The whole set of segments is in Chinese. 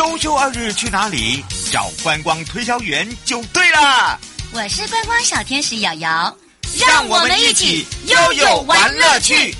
周休二日去哪里？找观光推销员就对了。我是观光小天使瑶瑶，让我们一起悠悠玩乐趣。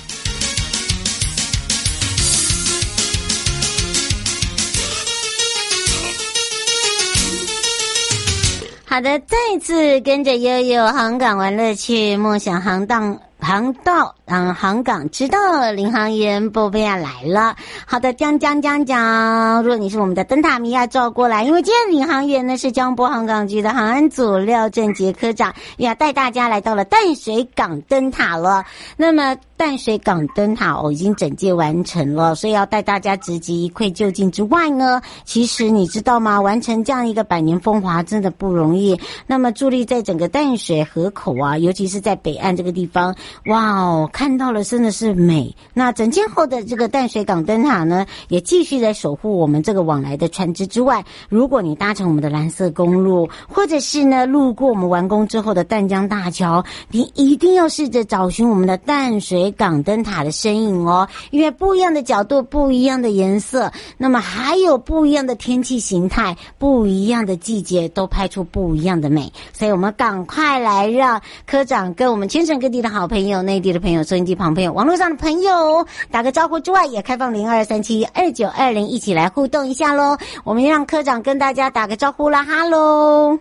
好的，再次跟着悠悠航港玩乐趣，梦想航荡航道。嗯，航港知道领航员波贝亚来了。好的，讲讲讲讲。如果你是我们的灯塔迷，要照过来，因为今天领航员呢是江波航港局的航安组廖正杰科长，要带大家来到了淡水港灯塔了。那么淡水港灯塔哦，已经整建完成了，所以要带大家直击一窥究竟之外呢，其实你知道吗？完成这样一个百年风华真的不容易。那么伫立在整个淡水河口啊，尤其是在北岸这个地方，哇哦！看到了，真的是美。那整建后的这个淡水港灯塔呢，也继续在守护我们这个往来的船只之外。如果你搭乘我们的蓝色公路，或者是呢路过我们完工之后的淡江大桥，你一定要试着找寻我们的淡水港灯塔的身影哦。因为不一样的角度、不一样的颜色，那么还有不一样的天气形态、不一样的季节，都拍出不一样的美。所以我们赶快来让科长跟我们全省各地的好朋友、内地的朋友、收音机旁。朋友，网络上的朋友打个招呼之外，也开放零二三七二九二零一起来互动一下喽。我们让科长跟大家打个招呼啦，哈喽！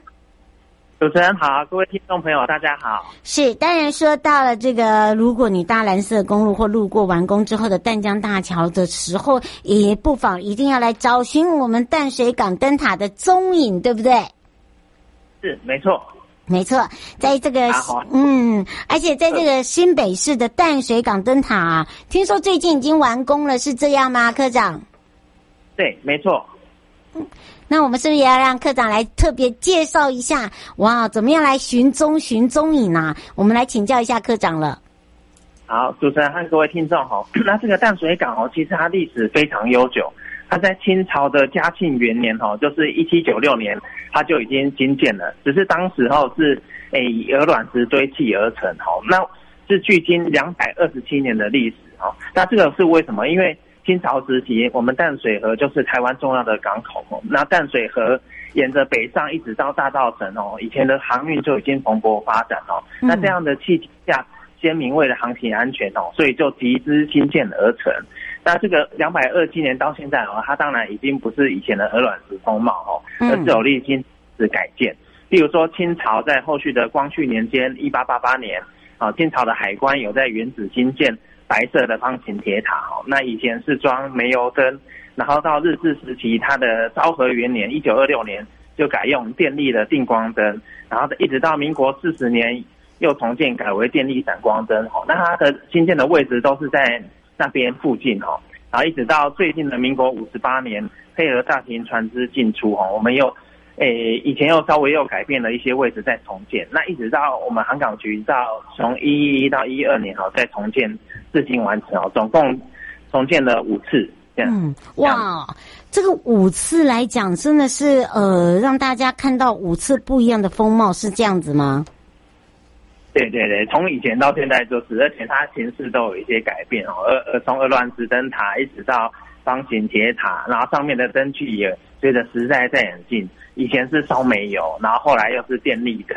主持人好，各位听众朋友大家好。是，当然说到了这个，如果你搭蓝色公路或路过完工之后的淡江大桥的时候，也不妨一定要来找寻我们淡水港灯塔的踪影，对不对？是，没错。没错，在这个嗯，而且在这个新北市的淡水港灯塔啊，听说最近已经完工了，是这样吗，科长？对，没错。嗯，那我们是不是也要让科长来特别介绍一下？哇，怎么样来寻踪寻踪影呢？我们来请教一下科长了。好，主持人和各位听众好。那这个淡水港哦，其实它历史非常悠久。它在清朝的嘉庆元年，哈，就是一七九六年，它就已经兴建了。只是当时候是诶以鹅卵石堆砌而成，哈，那是距今两百二十七年的历史，哈。那这个是为什么？因为清朝时期，我们淡水河就是台湾重要的港口，那淡水河沿着北上一直到大稻城，哦，以前的航运就已经蓬勃发展，哦。那这样的契机下，先民为了航行安全，哦，所以就集资兴建而成。那这个两百二十七年到现在哦，它当然已经不是以前的鹅卵石风貌哦，而是有历经是改建。例如说，清朝在后续的光绪年间，一八八八年啊，清朝的海关有在原址新建白色的方形铁塔哦。那以前是装煤油灯，然后到日治时期，它的昭和元年一九二六年就改用电力的定光灯，然后一直到民国四十年又重建改为电力闪光灯哦。那它的新建的位置都是在。那边附近哈，然后一直到最近的民国五十八年，配合大型船只进出哈，我们又诶以前又稍微又改变了一些位置再重建，那一直到我们航港局到从一一一到一二年哈再重建至今完成哦，总共重建了五次这样。嗯，哇，这个五次来讲真的是呃让大家看到五次不一样的风貌，是这样子吗？对对对，从以前到现在就是，而且它形式都有一些改变哦。而而从鹅卵石灯塔一直到方形铁塔，然后上面的灯具也随着时代在演进。以前是烧煤油，然后后来又是电力灯，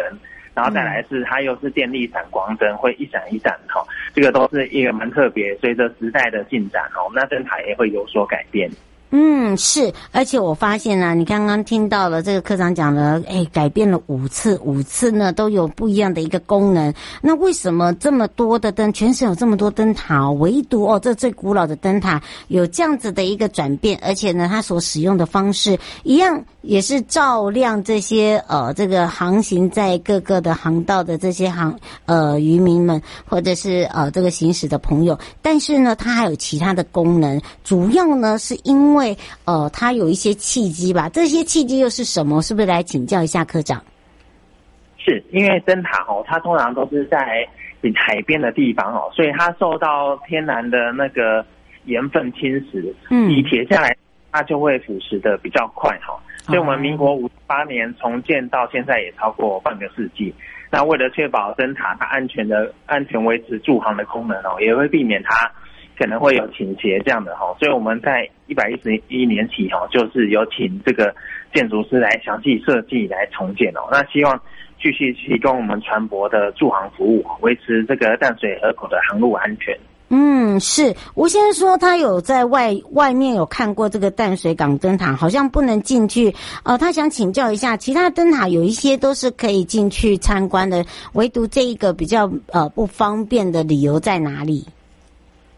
然后再来是它又是电力闪光灯，会一闪一闪哈。这个都是一个蛮特别，随着时代的进展哦，那灯塔也会有所改变。嗯，是，而且我发现呢、你刚刚听到了这个科长讲了，哎，改变了五次，五次呢都有不一样的一个功能。那为什么这么多的灯，全省有这么多灯塔，唯独哦这最古老的灯塔有这样子的一个转变，而且呢，它所使用的方式一样，也是照亮这些呃这个航行在各个的航道的这些航呃渔民们，或者是呃这个行驶的朋友。但是呢，它还有其他的功能，主要呢是因为。对，呃，它有一些契机吧？这些契机又是什么？是不是来请教一下科长？是因为灯塔哦，它通常都是在海边的地方哦，所以它受到天然的那个盐分侵蚀，嗯，以铁下来，它就会腐蚀的比较快哈。所以我们民国五八年重建到现在也超过半个世纪。那为了确保灯塔它安全的安全维持驻航的功能哦，也会避免它。可能会有倾斜这样的哈，所以我们在一百一十一年起哈，就是有请这个建筑师来详细设计来重建哦。那希望继续提供我们船舶的驻航服务，维持这个淡水河口的航路安全。嗯，是吴先生说他有在外外面有看过这个淡水港灯塔，好像不能进去。呃，他想请教一下，其他灯塔有一些都是可以进去参观的，唯独这一个比较呃不方便的理由在哪里？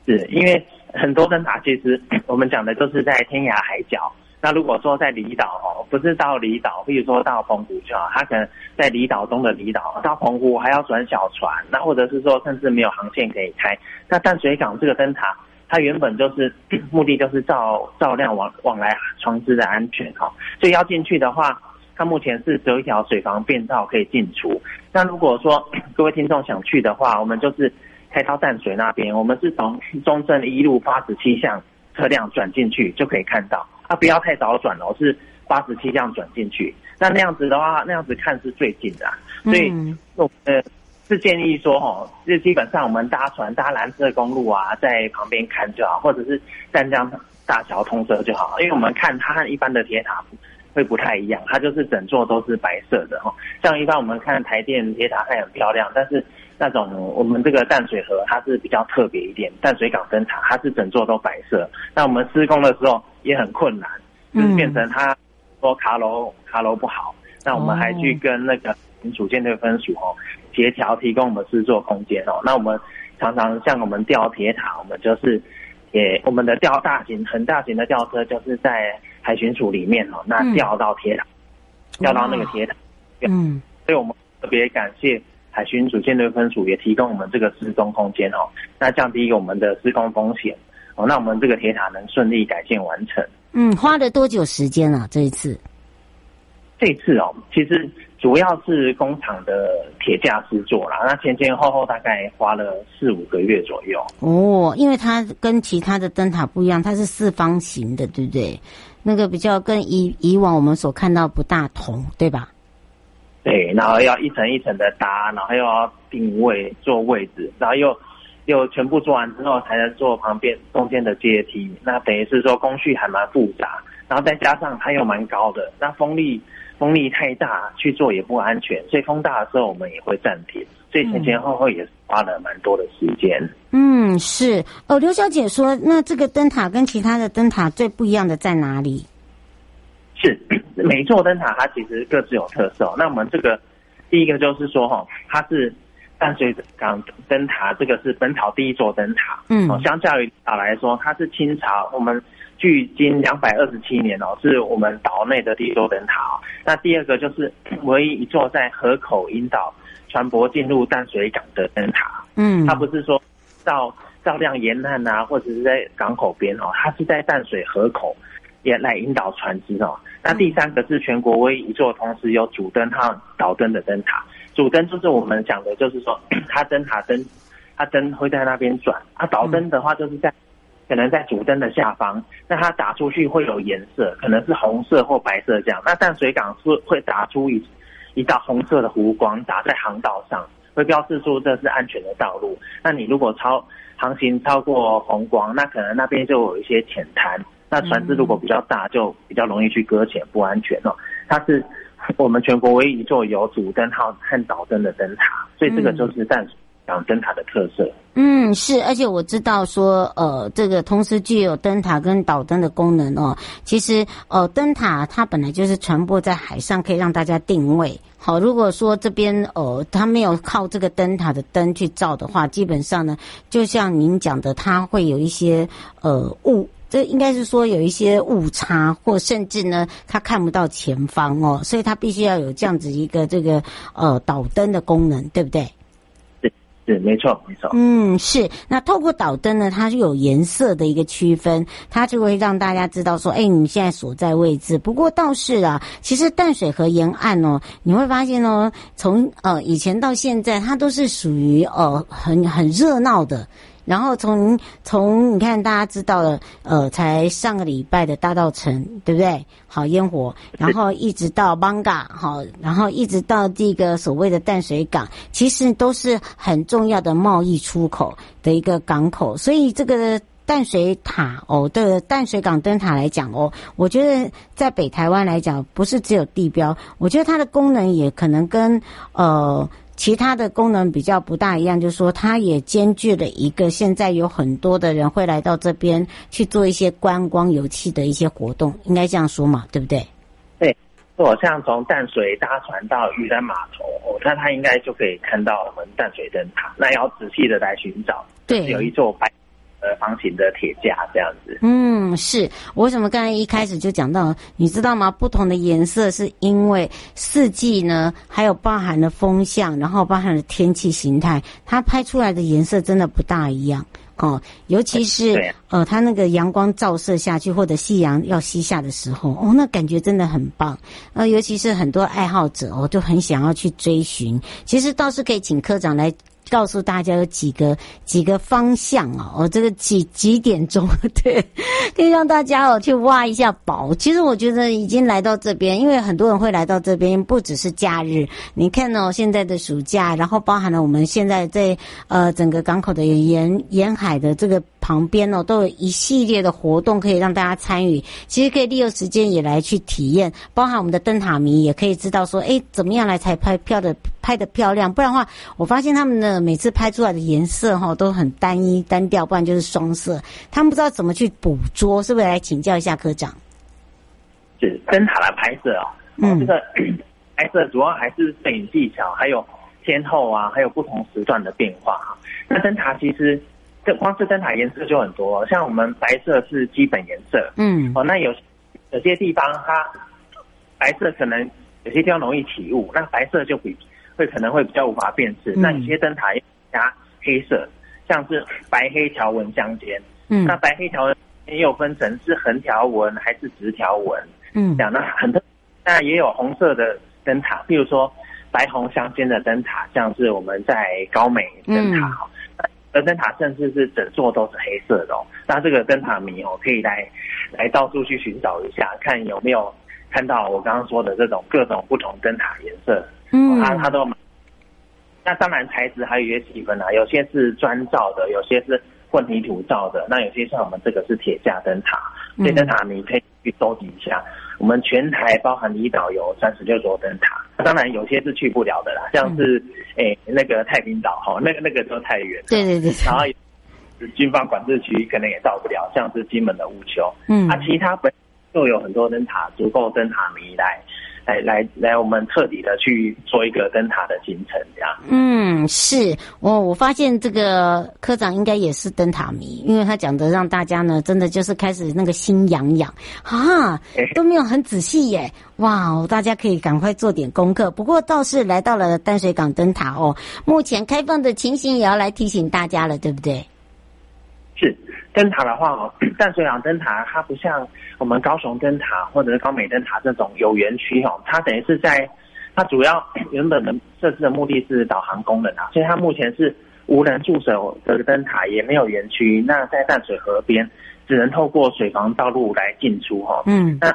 是因为很多灯塔其实我们讲的都是在天涯海角。那如果说在离岛哦，不是到离岛，比如说到澎湖就好，它可能在离岛中的离岛到澎湖还要转小船，那或者是说甚至没有航线可以开。那淡水港这个灯塔，它原本就是 目的就是照照亮往往来船只的安全哈，所以要进去的话，它目前是只有一条水防便道可以进出。那如果说 各位听众想去的话，我们就是。开到淡水那边，我们是从中正一路八十七巷车辆转进去就可以看到。啊，不要太早转哦，是八十七巷转进去。那那样子的话，那样子看是最近的。所以，我呃是建议说，哦，就基本上我们搭船搭蓝色公路啊，在旁边看就好，或者是湛江大桥通车就好。因为我们看它和一般的铁塔会不太一样，它就是整座都是白色的哈。像一般我们看台电铁塔，它也很漂亮，但是。那种我们这个淡水河它是比较特别一点，淡水港灯塔它是整座都白色。那我们施工的时候也很困难，就是变成它说卡楼卡楼不好。那我们还去跟那个民主建队分署哦协调，提供我们制作空间哦。那我们常常像我们吊铁塔，我们就是也我们的吊大型很大型的吊车就是在海巡署里面哦，那吊到铁塔，吊到那个铁塔。嗯，所以我们特别感谢。海巡署舰队分署也提供我们这个施工空间哦，那降低我们的施工风险哦，那我们这个铁塔能顺利改建完成。嗯，花了多久时间啊？这一次？这一次哦，其实主要是工厂的铁架制作啦，那前前后后大概花了四五个月左右。哦，因为它跟其他的灯塔不一样，它是四方形的，对不对？那个比较跟以以往我们所看到不大同，对吧？对，然后要一层一层的搭，然后又要定位做位置，然后又又全部做完之后才能做旁边中间的阶梯。那等于是说工序还蛮复杂，然后再加上它又蛮高的，那风力风力太大去做也不安全，所以风大的时候我们也会暂停。所以前前后后也花了蛮多的时间。嗯，是哦，刘小姐说，那这个灯塔跟其他的灯塔最不一样的在哪里？是 每座灯塔它其实各自有特色。那我们这个第一个就是说哈，它是淡水港灯塔，这个是本岛第一座灯塔。嗯，相较于岛来说，它是清朝我们距今两百二十七年哦，是我们岛内的第一座灯塔。那第二个就是 唯一一座在河口引导船舶进入淡水港的灯塔。嗯，它不是说照照亮沿岸啊，或者是在港口边哦，它是在淡水河口。也来引导船只哦。那第三个是全国唯一一座同时有主灯和导灯的灯塔。主灯就是我们讲的，就是说它灯塔灯，它灯会在那边转。它导灯的话，就是在可能在主灯的下方。那它打出去会有颜色，可能是红色或白色这样。那淡水港是会打出一一道红色的弧光，打在航道上，会标示出这是安全的道路。那你如果超航行超过红光，那可能那边就有一些浅滩。那船只如果比较大，就比较容易去搁浅，不安全哦。它是我们全国唯一一座有主灯号和导灯的灯塔，所以这个就是淡水港灯塔的特色。嗯，是，而且我知道说，呃，这个同时具有灯塔跟导灯的功能哦。其实，呃，灯塔它本来就是传播在海上可以让大家定位。好，如果说这边呃，它没有靠这个灯塔的灯去照的话，基本上呢，就像您讲的，它会有一些呃雾。这应该是说有一些误差，或甚至呢，他看不到前方哦，所以他必须要有这样子一个这个呃导灯的功能，对不对？对，对，没错，没错。嗯，是。那透过导灯呢，它是有颜色的一个区分，它就会让大家知道说，哎，你现在所在位置。不过倒是啊，其实淡水河沿岸哦，你会发现哦，从呃以前到现在，它都是属于呃很很热闹的。然后从从你看大家知道了，呃，才上个礼拜的大稻埕，对不对？好烟火，然后一直到艋舺，好，然后一直到这个所谓的淡水港，其实都是很重要的贸易出口的一个港口，所以这个。淡水塔哦，对，淡水港灯塔来讲哦，我觉得在北台湾来讲，不是只有地标，我觉得它的功能也可能跟呃其他的功能比较不大一样，就是说它也兼具了一个现在有很多的人会来到这边去做一些观光游憩的一些活动，应该这样说嘛，对不对？对，我像从淡水搭船到渔人码头，哦，那他应该就可以看到我们淡水灯塔，那要仔细的来寻找，对，有一座白。呃，方形的铁架这样子。嗯，是。我为什么刚才一开始就讲到，你知道吗？不同的颜色是因为四季呢，还有包含了风向，然后包含了天气形态，它拍出来的颜色真的不大一样哦。尤其是呃，它那个阳光照射下去，或者夕阳要西下的时候，哦，那感觉真的很棒。呃，尤其是很多爱好者哦，就很想要去追寻。其实倒是可以请科长来。告诉大家有几个几个方向哦，哦，这个几几点钟 对，可以让大家哦去挖一下宝。其实我觉得已经来到这边，因为很多人会来到这边，不只是假日。你看哦，现在的暑假，然后包含了我们现在在呃整个港口的沿沿海的这个。旁边哦，都有一系列的活动可以让大家参与。其实可以利用时间也来去体验，包含我们的灯塔迷也可以知道说，哎，怎么样来才拍漂的拍的漂亮？不然的话，我发现他们的每次拍出来的颜色哈都很单一单调，不然就是双色。他们不知道怎么去捕捉，是不是来请教一下科长？是灯塔的拍摄哦，嗯，这个拍摄主要还是摄影技巧，还有天后啊，还有不同时段的变化哈。那灯塔其实。这光是灯塔颜色就很多，像我们白色是基本颜色，嗯，哦，那有有些地方它白色可能有些地方容易起雾，那白色就比会可能会比较无法辨识。嗯、那有些灯塔加黑色，像是白黑条纹相间，嗯，那白黑条纹也有分成是横条纹还是直条纹，嗯，这样那很多，那也有红色的灯塔，比如说白红相间的灯塔，像是我们在高美灯塔。嗯。而灯塔甚至是整座都是黑色的哦，那这个灯塔迷哦，可以来来到处去寻找一下，看有没有看到我刚刚说的这种各种不同灯塔颜色，嗯，他他都，那当然材质还有一些细分啊，有些是砖造的，有些是混凝土造的，那有些像我们这个是铁架灯塔，这灯塔你可以去收集一下。我们全台包含离岛有三十六座灯塔，当然有些是去不了的啦，像是诶、嗯。欸、那个太平岛哈，那个那个都太远，对对对，然后军方管制区可能也到不了，像是金门的乌丘，嗯，啊，其他本就有很多灯塔，足够灯塔迷来。来来来，我们彻底的去做一个灯塔的行程，这样。嗯，是我我发现这个科长应该也是灯塔迷，因为他讲的让大家呢，真的就是开始那个心痒痒啊，都没有很仔细耶。哇，大家可以赶快做点功课。不过倒是来到了淡水港灯塔哦，目前开放的情形也要来提醒大家了，对不对？是。灯塔的话哦，淡水港灯塔它不像我们高雄灯塔或者是高美灯塔这种有园区哦，它等于是在它主要原本的设置的目的是导航功能啊，所以它目前是无人驻守的灯塔，也没有园区。那在淡水河边，只能透过水防道路来进出哈。嗯，那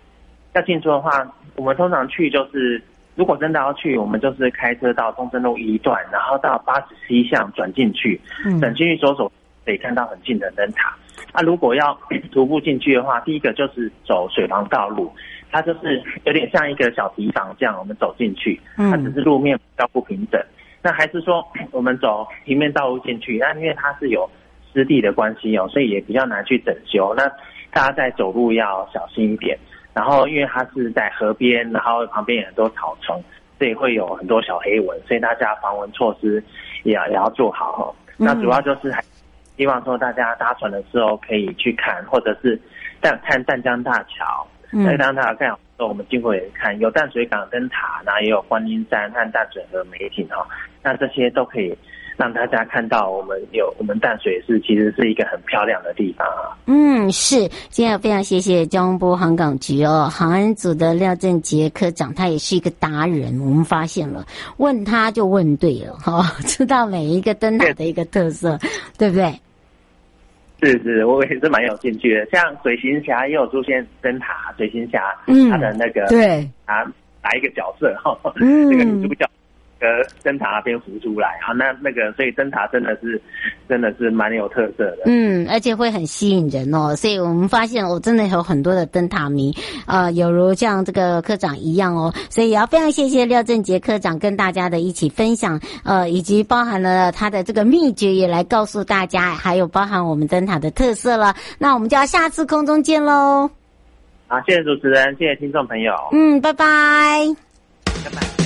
要进出的话，我们通常去就是，如果真的要去，我们就是开车到中正路一段，然后到八子西巷转进去，转进去走走。可以看到很近的灯塔。那、啊、如果要 徒步进去的话，第一个就是走水防道路，它就是有点像一个小堤防这样，我们走进去，它只是路面比较不平整。那还是说 我们走平面道路进去？那因为它是有湿地的关系哦，所以也比较难去整修。那大家在走路要小心一点。然后因为它是在河边，然后旁边有很多草丛，所以会有很多小黑蚊，所以大家防蚊措施也要也要做好哈。那主要就是还。希望说大家搭船的时候可以去看，或者是淡看淡江大桥。嗯，淡江大桥看我们经过也看有淡水港灯塔，然后也有观音山和淡水河美景哦。那这些都可以让大家看到我们有我们淡水是其实是一个很漂亮的地方啊。嗯，是，今天非常谢谢交通部航港局哦，航安组的廖正杰科长，他也是一个达人，我们发现了，问他就问对了哈、哦，知道每一个灯塔的一个特色，对，对不对？是是，我也是蛮有兴趣的。像水行侠也有出现灯塔，水行侠，嗯，他的那个对啊，哪一个角色哈？嗯，这个女主角。呃，灯塔那边浮出来啊，那那个，所以灯塔真的是，真的是蛮有特色的。嗯，而且会很吸引人哦。所以我们发现，我真的有很多的灯塔迷，呃，有如像这个科长一样哦。所以也要非常谢谢廖正杰科长跟大家的一起分享，呃，以及包含了他的这个秘诀也来告诉大家，还有包含我们灯塔的特色了。那我们就要下次空中见喽。好，谢谢主持人，谢谢听众朋友。嗯，拜拜。拜拜。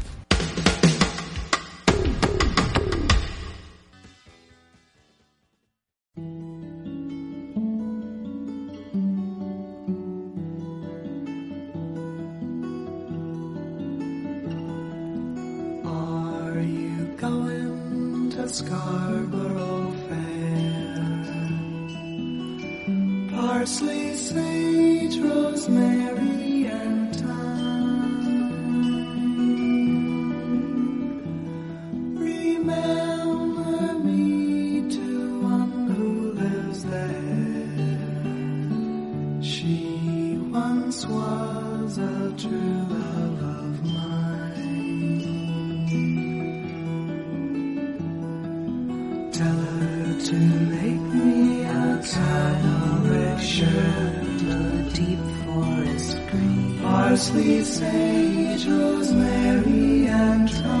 once was a true love of mine. Tell her to make me a kite of red shirt, a deep forest green, parsley, sage, rosemary, and thyme.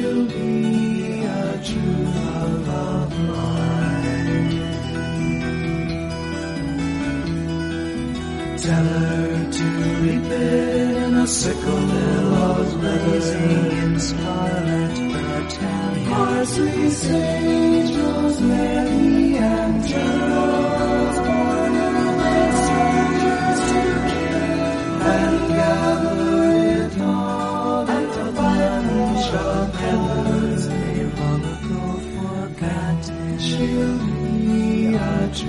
be a true love of mine. Tell her to repent in a sickle billows blazing in scarlet. Parsley, sage, rosemary.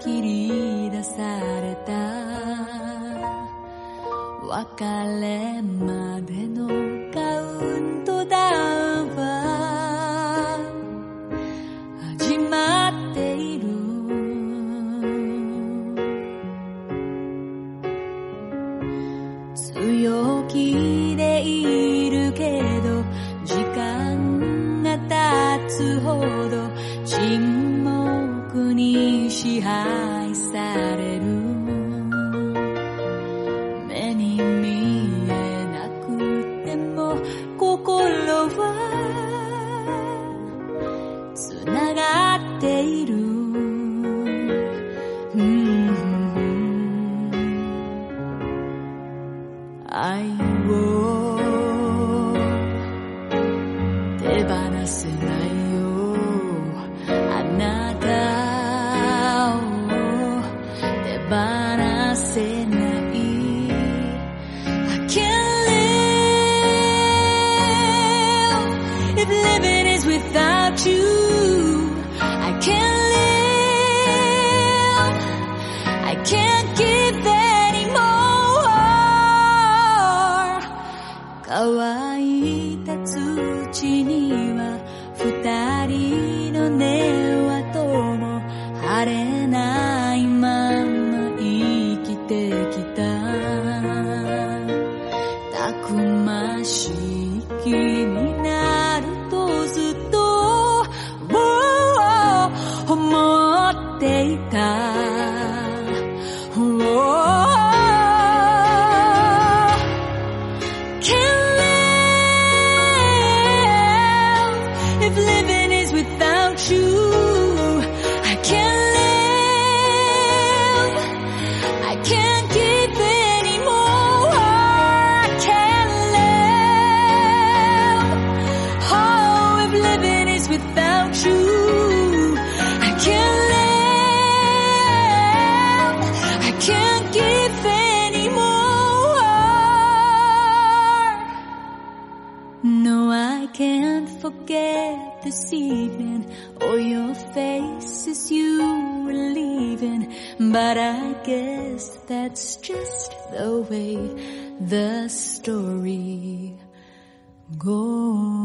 切り出された。別れまでの that's just the way the story goes.